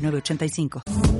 985.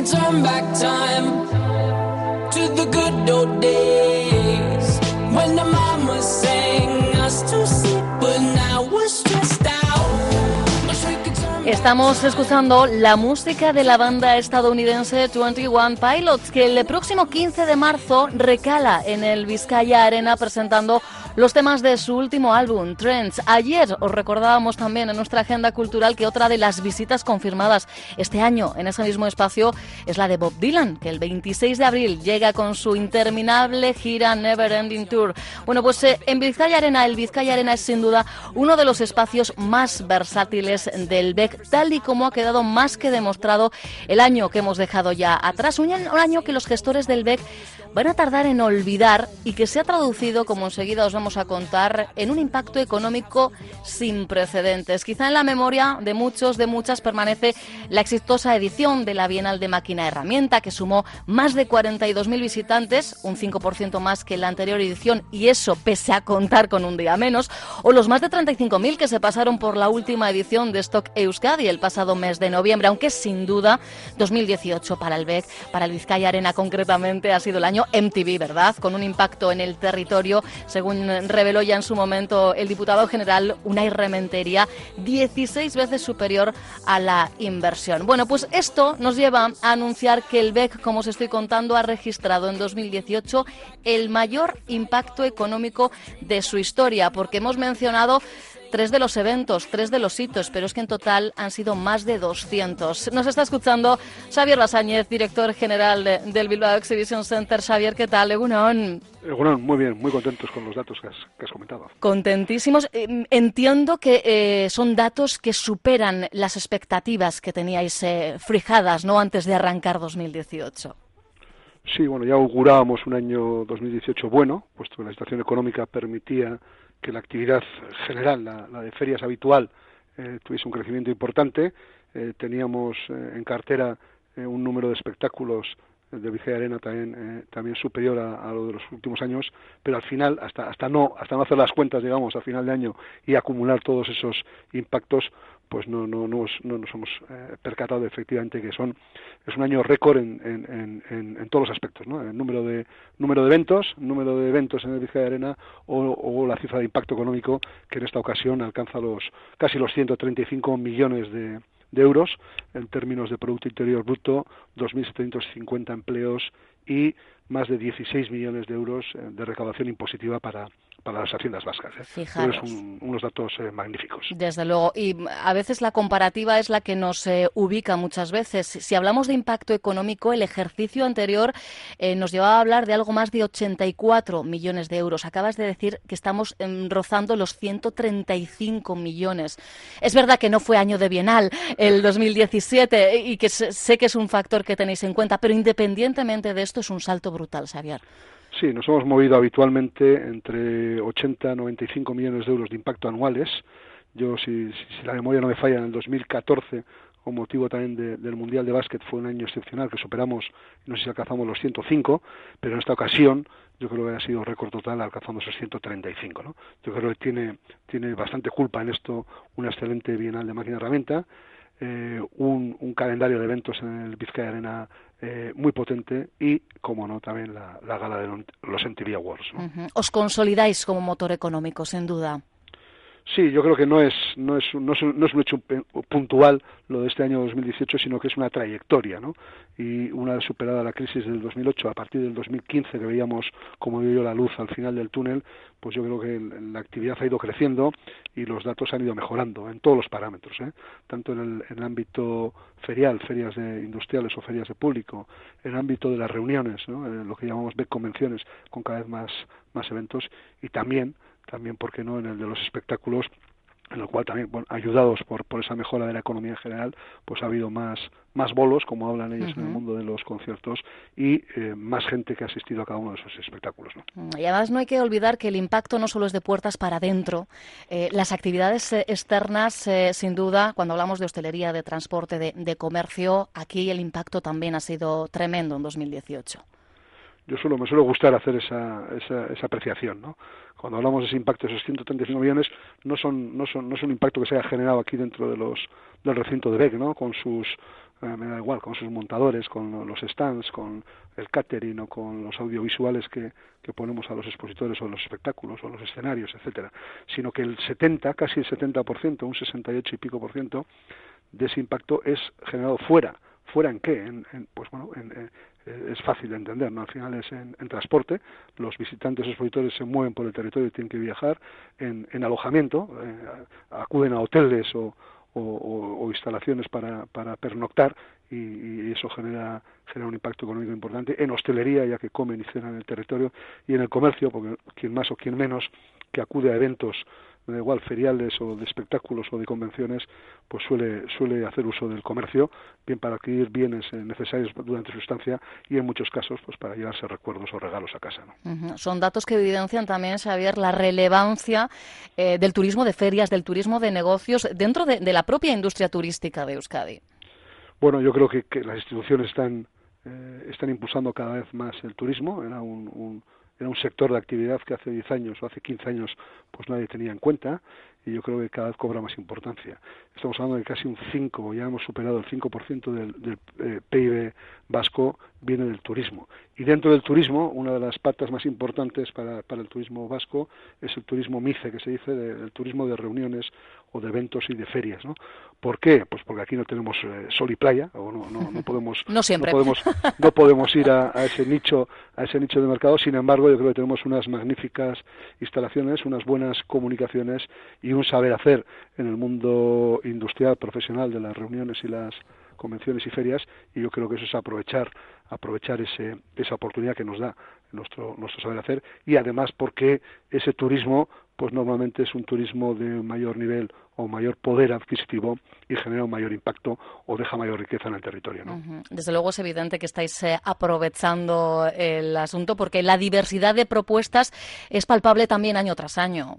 could turn back time to the good old days when the mama sang us to sleep, but now we're stressed out. Wish we could turn Estamos escuchando la música de la banda estadounidense 21 Pilots, que el próximo 15 de marzo recala en el Vizcaya Arena presentando los temas de su último álbum, Trends. Ayer os recordábamos también en nuestra agenda cultural que otra de las visitas confirmadas este año en ese mismo espacio es la de Bob Dylan, que el 26 de abril llega con su interminable gira Never Ending Tour. Bueno, pues eh, en Vizcaya Arena, el Vizcaya Arena es sin duda uno de los espacios más versátiles del BEC, tal y como ha quedado más que demostrado el año que hemos dejado ya atrás. Un año, que los gestores del BEC van a tardar en olvidar y que se ha traducido, como enseguida os vamos a contar, en un impacto económico sin precedentes. Quizá en la memoria de muchos, de muchas, permanece la exitosa edición de la Bienal de Máquina Herramienta, que sumó más de 42.000 visitantes, un 5% más que la anterior edición, y eso pese a contar con un día menos, o los más de 35.000 que se pasaron por la última edición de Stock Euskadi el pasado mes de noviembre, aunque sin duda 2018 para el BEC, para el Vizcaya Arena concretamente, ha sido el año MTV, ¿verdad? Con un impacto en el territorio, según reveló ya en su momento el diputado general, una irrementería 16 veces superior a la inversión. Bueno, pues esto nos lleva a anunciar que el BEC, como os estoy contando, ha registrado en 2018 el mayor impacto económico de su historia, porque hemos mencionado tres de los eventos, tres de los hitos, pero es que en total han sido más de 200. Nos está escuchando Xavier Lasáñez, director general de, del Bilbao Exhibition Center. Xavier, ¿qué tal? Egunon. Egunon, muy bien, muy contentos con los datos que has, que has comentado. Contentísimos. Eh, entiendo que eh, son datos que superan las expectativas que teníais eh, fijadas ¿no? antes de arrancar 2018. Sí, bueno, ya augurábamos un año 2018 bueno, puesto que la situación económica permitía que la actividad general, la, de ferias habitual, eh, tuviese un crecimiento importante. Eh, teníamos eh, en cartera eh, un número de espectáculos de Vizcaya Arena también también superior a, a, lo de los últimos años pero al final hasta hasta no hasta no hacer las cuentas digamos a final de año y acumular todos esos impactos pues no no no, no nos hemos eh, percatado efectivamente que son es un año récord en, en, en, en, todos los aspectos ¿no? el número de número de eventos número de eventos en el Vizcaya Arena o, o la cifra de impacto económico que en esta ocasión alcanza los casi los 135 millones de de euros en términos de Producto Interior Bruto, 2.750 empleos y más de 16 millones de euros eh, de recaudación impositiva para, para las haciendas vascas. ¿eh? Un, unos datos eh, magníficos. Desde luego. Y a veces la comparativa es la que nos eh, ubica muchas veces. Si hablamos de impacto económico, el ejercicio anterior eh, nos llevaba a hablar de algo más de 84 millones de euros. Acabas de decir que estamos eh, rozando los 135 millones. Es verdad que no fue año de Bienal el 2017 y que sé que es un factor que tenéis en cuenta, pero independientemente de esto es un salto brutal, Xavier. Sí, nos hemos movido habitualmente entre 80 y 95 millones de euros de impacto anuales. Yo, si, si la memoria no me falla, en el 2014 con motivo también de, del Mundial de Básquet fue un año excepcional que superamos, no sé si alcanzamos los 105, pero en esta ocasión yo creo que ha sido récord total alcanzando esos 135. ¿no? Yo creo que tiene, tiene bastante culpa en esto una excelente Bienal de Máquina Herramienta, eh, un, un, calendario de eventos en el Vizcaya Arena eh, muy potente y, como no, también la, gala de los MTV Awards. Os consolidáis como motor económico, sin duda. Sí, yo creo que no es, no es, no es, no es un hecho puntual lo de este año 2018, sino que es una trayectoria, ¿no? Y una vez superada la crisis del 2008, a partir del 2015 que veíamos, como digo yo, la luz al final del túnel, pues yo creo que la actividad ha ido creciendo y los datos han ido mejorando en todos los parámetros, ¿eh? tanto en el, ámbito ferial, ferias de industriales o ferias de público, en el ámbito de las reuniones, ¿no? En lo que llamamos de convenciones, con cada vez más, más eventos, y también también, ¿por qué no?, en el de los espectáculos en el cual también, bueno, ayudados por, por esa mejora de la economía en general, pues ha habido más, más bolos, como hablan ellos en el mundo de los conciertos, y eh, más gente que ha asistido a cada uno de esos espectáculos. ¿no? Mm, y además no hay que olvidar que el impacto no solo es de puertas para adentro, eh, las actividades eh, externas, sin duda, cuando hablamos de hostelería, de transporte, de, de comercio, aquí el impacto también ha sido tremendo en 2018 yo suelo, me suele gustar hacer esa, esa, esa apreciación, ¿no? Cuando hablamos de ese impacto, esos 135 millones, no son, no son, no es un impacto que se haya generado aquí dentro de los, del recinto de BEC, ¿no? Con sus, eh, me da igual, con sus montadores, con los stands, con el catering o con los audiovisuales que, que ponemos a los expositores o los espectáculos o los escenarios, etcétera, sino que el 70, casi el 70%, un 68 y pico por ciento de ese impacto es generado fuera. ¿Fuera en qué? En, pues bueno, en, es fácil de entender, ¿no? Al final es en, transporte, los visitantes expositores se mueven por el territorio y tienen que viajar, en, alojamiento, eh, acuden a hoteles o, instalaciones para, para pernoctar y, eso genera, genera un impacto económico importante, en hostelería, ya que comen y cenan en el territorio, y en el comercio, porque quien más o quien menos que acude a eventos da igual feriales o de espectáculos o de convenciones, pues suele, suele hacer uso del comercio, bien para adquirir bienes necesarios durante su estancia y en muchos casos pues para llevarse recuerdos o regalos a casa. Son datos que evidencian también, Xavier, la relevancia eh, del turismo de ferias, del turismo de negocios dentro de, la propia industria turística de Euskadi. Bueno, yo creo que, las instituciones están, eh, están impulsando cada vez más el turismo. Era un era un sector de actividad que hace 10 años o hace 15 años pues nadie tenía en cuenta y yo creo que cada vez cobra más importancia. Estamos hablando de casi un 5, ya hemos superado el 5% del, del eh, PIB vasco viene del turismo. Y dentro del turismo, una de las patas más importantes para, para el turismo vasco es el turismo MICE, que se dice, el turismo de reuniones o de eventos y de ferias. ¿no? ¿Por qué? Pues porque aquí no tenemos eh, sol y playa, o no, no, no podemos, no, siempre. podemos, no podemos ir a, a, ese nicho, a ese nicho de mercado. Sin embargo, yo creo que tenemos unas magníficas instalaciones, unas buenas comunicaciones y un saber hacer en el mundo industrial, profesional de las reuniones y las convenciones y ferias y yo creo que eso es aprovechar aprovechar ese, esa oportunidad que nos da nuestro nuestro saber hacer y además porque ese turismo pues normalmente es un turismo de mayor nivel o mayor poder adquisitivo y genera un mayor impacto o deja mayor riqueza en el territorio. ¿no? Desde luego es evidente que estáis eh, aprovechando el asunto porque la diversidad de propuestas es palpable también año tras año.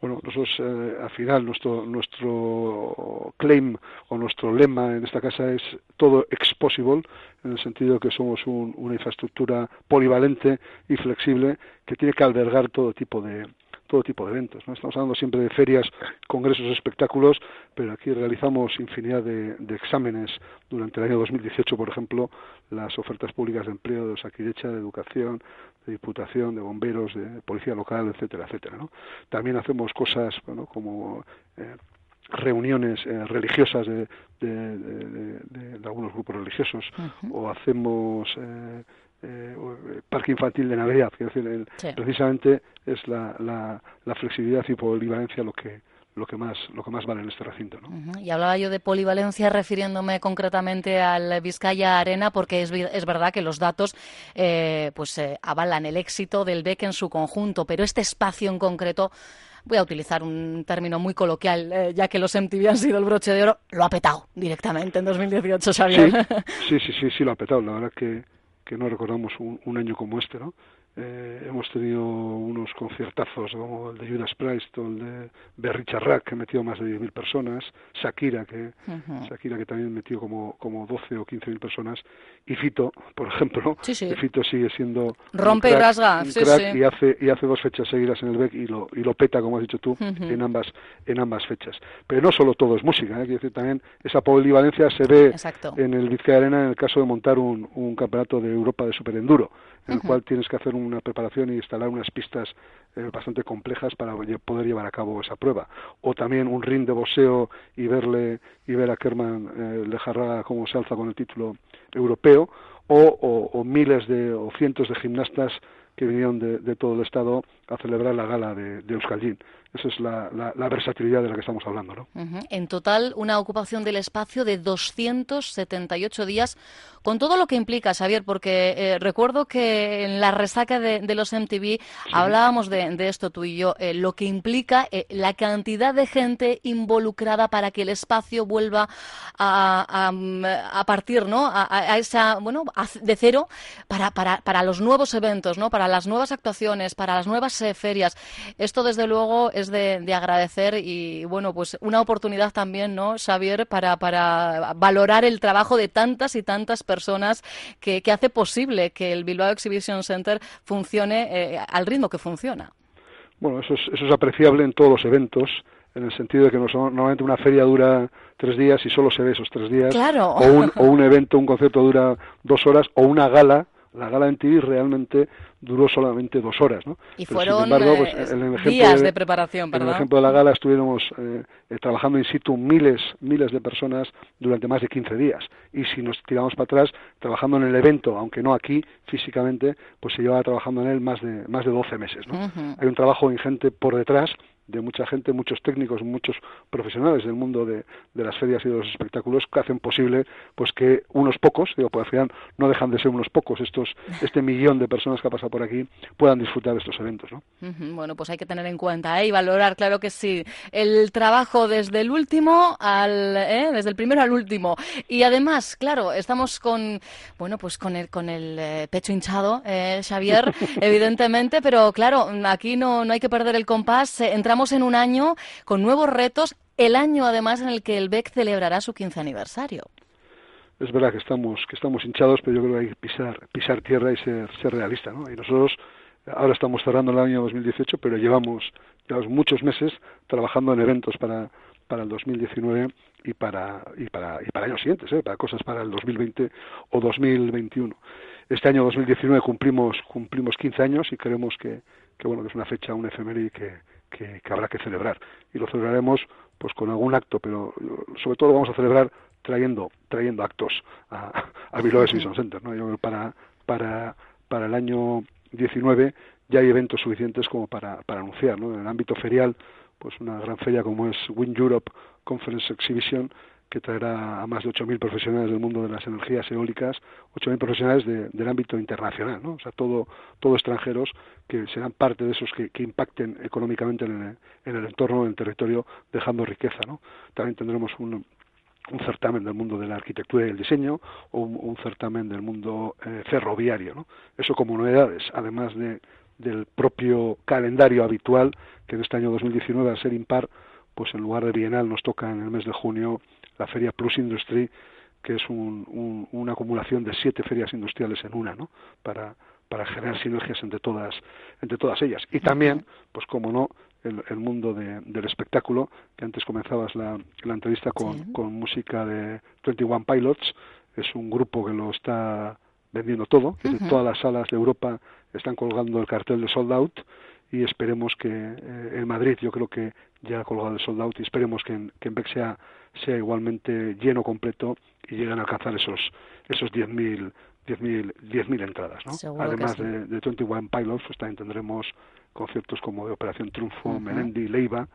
Bueno, nosotros eh, al final nuestro nuestro claim o nuestro lema en esta casa es todo exposible en el sentido de que somos una infraestructura polivalente y flexible que tiene que albergar todo tipo de, todo tipo de eventos. ¿no? Estamos hablando siempre de ferias, congresos, espectáculos, pero aquí realizamos infinidad de, exámenes durante el año 2018, por ejemplo, las ofertas públicas de empleo de Saquidecha, de educación, de diputación, de bomberos, de policía local, etcétera, etcétera. ¿no? También hacemos cosas bueno, como eh, reuniones eh, religiosas de, de, algunos grupos religiosos o hacemos eh, eh, parque infantil de Navidad. decir, precisamente es la, la, flexibilidad y polivalencia lo que lo que más lo que más vale en este recinto. ¿no? Y hablaba yo de polivalencia refiriéndome concretamente al Vizcaya Arena porque es, es verdad que los datos eh, pues eh, avalan el éxito del BEC en su conjunto, pero este espacio en concreto voy a utilizar un término muy coloquial, eh, ya que los MTV han sido el broche de oro, lo ha petado directamente en 2018, Xavier. Sí, sí, sí, sí, lo ha petado. La verdad que que no recordamos un, un año como este, ¿no? Eh, hemos tenido unos conciertazos como el de Judas Priest o el de, Richard Rack que metió más de 10.000 personas, Shakira que Shakira que también metió como como 12 o 15.000 personas y Fito, por ejemplo, sí, sí. Fito sigue siendo rompe y rasga, sí, y hace y hace dos fechas seguidas en el BEC y lo y lo peta como has dicho tú en ambas en ambas fechas. Pero no solo todo es música, ¿eh? decir también esa polivalencia se ve Exacto. en el Vizcaya Arena en el caso de montar un, un campeonato de Europa de superenduro en el cual tienes que hacer una preparación y instalar unas pistas eh, bastante complejas para poder llevar a cabo esa prueba. O también un ring de boxeo y verle y ver a Kerman eh, Lejarraga cómo se alza con el título europeo, o, miles de o cientos de gimnastas que vinieron de, todo el estado a celebrar la gala de, de Esa es la, la, la, versatilidad de la que estamos hablando. ¿no? Uh -huh. En total, una ocupación del espacio de 278 días, con todo lo que implica, Xavier, porque eh, recuerdo que en la resaca de, de los MTV sí. hablábamos de, de, esto tú y yo, eh, lo que implica eh, la cantidad de gente involucrada para que el espacio vuelva a, a, a partir, ¿no? A, a, esa, bueno, de cero para, para, para los nuevos eventos, ¿no? Para las nuevas actuaciones, para las nuevas ferias. Esto, desde luego, es de, de, agradecer y, bueno, pues una oportunidad también, ¿no, Xavier, para, para valorar el trabajo de tantas y tantas personas que, que hace posible que el Bilbao Exhibition Center funcione eh, al ritmo que funciona. Bueno, eso es, eso es apreciable en todos los eventos en el sentido de que no, normalmente una feria dura tres días y solo se ve esos tres días. Claro. O, un, o un evento, un concierto dura dos horas, o una gala la gala en TV realmente duró solamente dos horas, ¿no? Y Pero, fueron embargo, pues, en el días de, de, preparación, ¿verdad? En el ejemplo de la gala estuvimos eh, eh, trabajando in situ miles, miles de personas durante más de 15 días. Y si nos tiramos para atrás, trabajando en el evento, aunque no aquí físicamente, pues se llevaba trabajando en él más de, más de 12 meses, ¿no? Uh -huh. Hay un trabajo ingente por detrás de mucha gente, muchos técnicos, muchos profesionales del mundo de, de, las ferias y de los espectáculos que hacen posible pues que unos pocos, digo, pues al final no dejan de ser unos pocos estos este millón de personas que ha pasado por aquí puedan disfrutar de estos eventos, ¿no? Uh -huh. Bueno, pues hay que tener en cuenta ¿eh? y valorar, claro que sí, el trabajo desde el último al ¿eh? desde el primero al último y además, claro, estamos con bueno, pues con el con el eh, pecho hinchado, eh, Xavier, evidentemente, pero claro, aquí no no hay que perder el compás, entramos en un año con nuevos retos, el año además en el que el BEC celebrará su 15 aniversario. Es verdad que estamos que estamos hinchados, pero yo creo que hay que pisar pisar tierra y ser ser realista, ¿no? Y nosotros ahora estamos cerrando el año 2018, pero llevamos llevamos muchos meses trabajando en eventos para para el 2019 y para y para y para años siguientes, ¿eh? para cosas para el 2020 o 2021. Este año 2019 cumplimos cumplimos 15 años y creemos que, que bueno que es una fecha, un efeméride que, que, que habrá que celebrar y lo celebraremos pues con algún acto, pero sobre todo vamos a celebrar trayendo trayendo actos a, a Bilbao Exhibition Center, ¿no? Yo creo que para para para el año 19 ya hay eventos suficientes como para, para anunciar, ¿no? En el ámbito ferial pues una gran feria como es Win Europe Conference Exhibition que traerá a más de 8.000 profesionales del mundo de las energías eólicas, 8.000 profesionales de, del ámbito internacional, ¿no? O sea, todo, todo extranjeros que serán parte de esos que, impacten económicamente en el, en el entorno, en el territorio, dejando riqueza, ¿no? También tendremos un, un certamen del mundo de la arquitectura y el diseño o un, un certamen del mundo eh, ferroviario, ¿no? Eso como novedades, además de, del propio calendario habitual que en este año 2019 al ser impar pues en lugar de bienal nos toca en el mes de junio la feria Plus Industry que es un, un, una acumulación de siete ferias industriales en una no para para generar sinergias entre todas entre todas ellas y también pues como no el, el mundo de, del espectáculo que antes comenzabas la, la entrevista con, sí. con música de 21 Pilots es un grupo que lo está vendiendo todo, uh -huh. todas las salas de Europa están colgando el cartel de sold out y esperemos que eh, en Madrid yo creo que ya ha colgado el sold out y esperemos que en, que en Beck sea, sea igualmente lleno completo y lleguen a alcanzar esos esos 10.000 10.000 10 entradas, ¿no? Además sí. de, de 21 Pilots, pues también tendremos conciertos como de Operación Triunfo, uh -huh. Melendi, Leiva,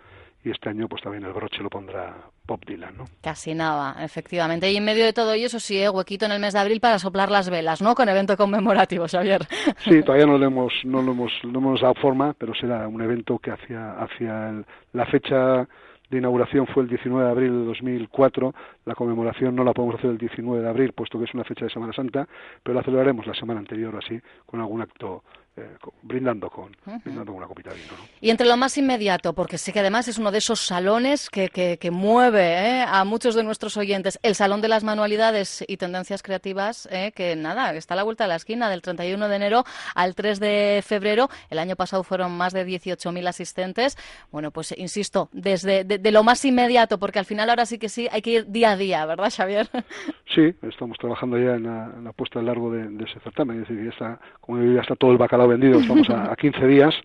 y este año pues también el broche lo pondrá Bob Dylan, ¿no? Casi nada, efectivamente. Y en medio de todo ello, eso sí, ¿eh? huequito en el mes de abril para soplar las velas, ¿no? Con evento conmemorativo, Xavier. Sí, todavía no le hemos, no lo hemos, no hemos dado forma, pero será un evento que hacia, hacia el, la fecha de inauguración fue el 19 de abril de 2004. La conmemoración no la podemos hacer el 19 de abril, puesto que es una fecha de Semana Santa, pero la celebraremos la semana anterior, así, con algún acto eh, brindando, con, brindando una copita de vino. Y entre lo más inmediato, porque sé que además es uno de esos salones que, que, mueve ¿eh? a muchos de nuestros oyentes, el Salón de las Manualidades y Tendencias Creativas, ¿eh? que nada, está a la vuelta de la esquina, del 31 de enero al 3 de febrero. El año pasado fueron más de 18.000 asistentes. Bueno, pues insisto, desde de, lo más inmediato, porque al final ahora sí que sí hay que ir día a día, ¿verdad, Xavier? Sí, estamos trabajando ya en la, puesta en largo de, ese certamen, es decir, ya está, como ya está todo el bacalao vendido, estamos a, a 15 días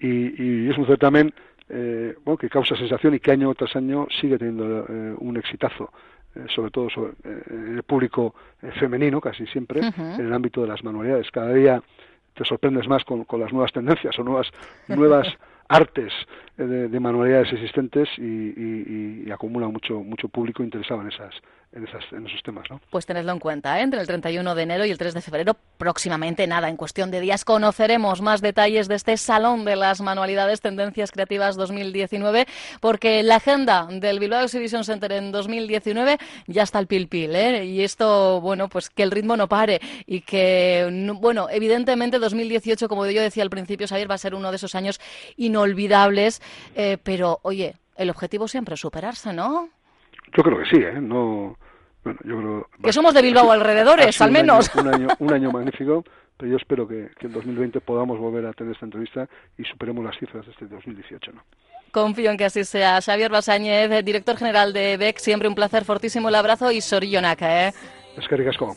y, es un certamen eh, bueno, que causa sensación y que año tras año sigue teniendo eh, un exitazo. Eh, sobre todo en el público femenino, casi siempre, en el ámbito de las manualidades. Cada día te sorprendes más con, con las nuevas tendencias o nuevas, nuevas artes de, manualidades existentes y, y, acumula mucho mucho público interesado en esas en, esas, en esos temas. ¿no? Pues tenedlo en cuenta, ¿eh? entre el 31 de enero y el 3 de febrero, próximamente nada, en cuestión de días conoceremos más detalles de este Salón de las Manualidades Tendencias Creativas 2019, porque la agenda del Bilbao Exhibition Center en 2019 ya está al pil pil, ¿eh? y esto, bueno, pues que el ritmo no pare y que, bueno, evidentemente 2018, como yo decía al principio, Xavier, va a ser uno de esos años inolvidables, eh, pero, oye, el objetivo siempre es superarse, ¿no? Yo creo que sí, ¿eh? No, bueno, yo creo, que somos de Bilbao alrededores, al menos. un, año, un año magnífico, pero yo espero que, que en 2020 podamos volver a tener esta entrevista y superemos las cifras de este 2018, ¿no? Confío en que así sea. Xavier Basáñez, director general de BEC, siempre un placer, fortísimo el abrazo y sorillonaca, ¿eh? Es que ricasco.